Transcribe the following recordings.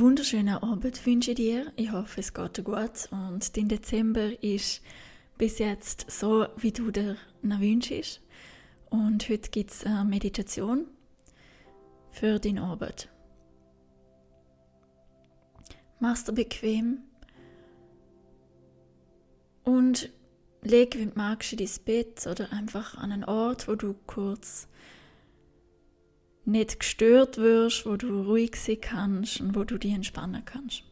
Einen wunderschönen Abend wünsche ich dir. Ich hoffe, es geht dir gut und dein Dezember ist bis jetzt so, wie du dir noch wünschst. Und heute gibt es eine Meditation für deinen Abend. Mach's dir bequem und leg, wenn du magst, in dein Bett oder einfach an einen Ort, wo du kurz nicht gestört wirst, wo du ruhig sein kannst und wo du dich entspannen kannst.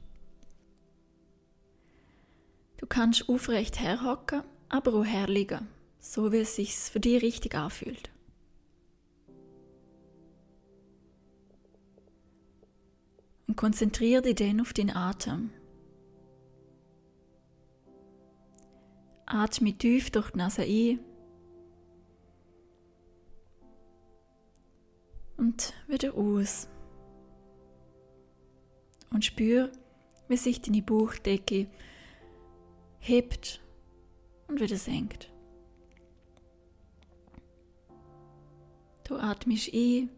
Du kannst aufrecht herhocken, aber auch herliegen, so wie es sich für dich richtig anfühlt. Und konzentriere dich dann auf den Atem. Atme tief durch die Nase ein und wieder aus. Und spür, wie sich deine Bauchdecke hebt und wieder senkt. Du atmest ein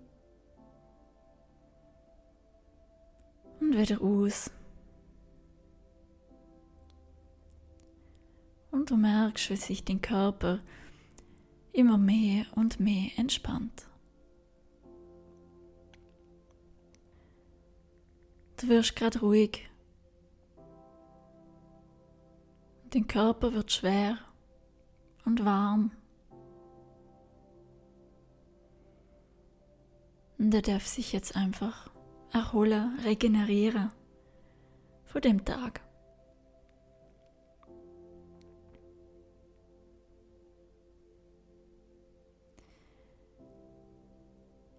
und wieder aus. Und du merkst, wie sich dein Körper immer mehr und mehr entspannt. Du wirst gerade ruhig. Dein Körper wird schwer und warm. Und er darf sich jetzt einfach erholen, regenerieren von dem Tag.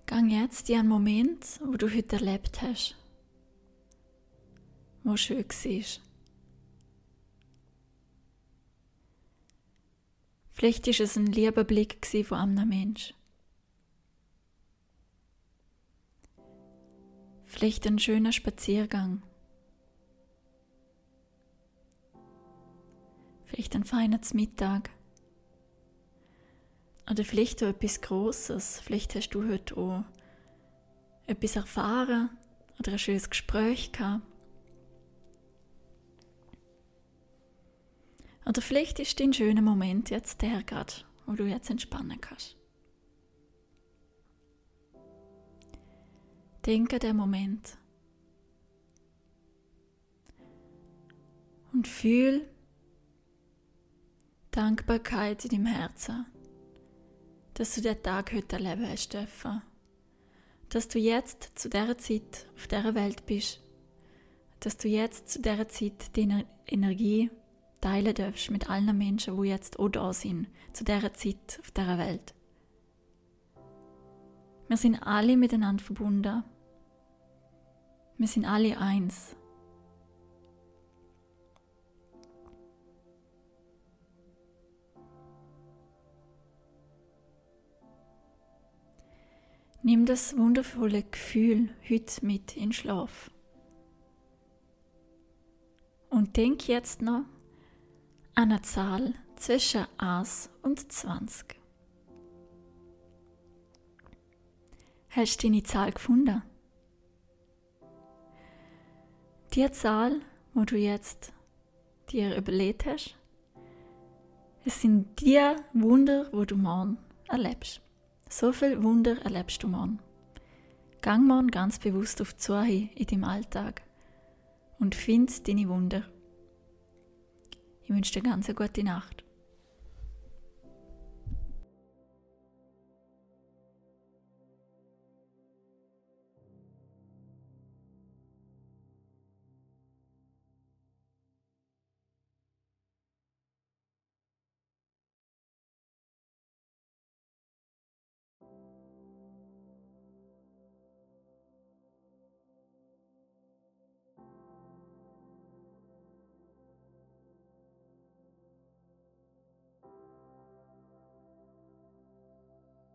Gang jetzt in einen Moment, wo du heute erlebt hast wo schön war. Vielleicht war es ein lieber Blick von einem Menschen. Vielleicht ein schöner Spaziergang. Vielleicht ein feiner Mittag. Oder vielleicht auch etwas Großes. Vielleicht hast du heute auch etwas erfahren oder ein schönes Gespräch gehabt. Oder vielleicht ist dein schöner Moment jetzt der gerade, wo du jetzt entspannen kannst. Denke der Moment. Und fühl Dankbarkeit in deinem Herzen, dass du den Tag heute erleben hast dürfen. Dass du jetzt zu dieser Zeit auf dieser Welt bist. Dass du jetzt zu dieser Zeit deine Energie teilen darfst mit allen Menschen, die jetzt auch da sind, zu dieser Zeit auf dieser Welt. Wir sind alle miteinander verbunden. Wir sind alle eins. Nimm das wundervolle Gefühl heute mit in Schlaf. Und denk jetzt noch einer Zahl zwischen 1 und 20. Hast du deine Zahl gefunden? Die Zahl, wo du jetzt dir überlegt hast, es sind die Wunder, wo du morgen erlebst. So viel Wunder erlebst du morgen. Gang morgen ganz bewusst auf die Suche in deinem Alltag und find deine Wunder. Ich wünsche dir ganz eine gute Nacht.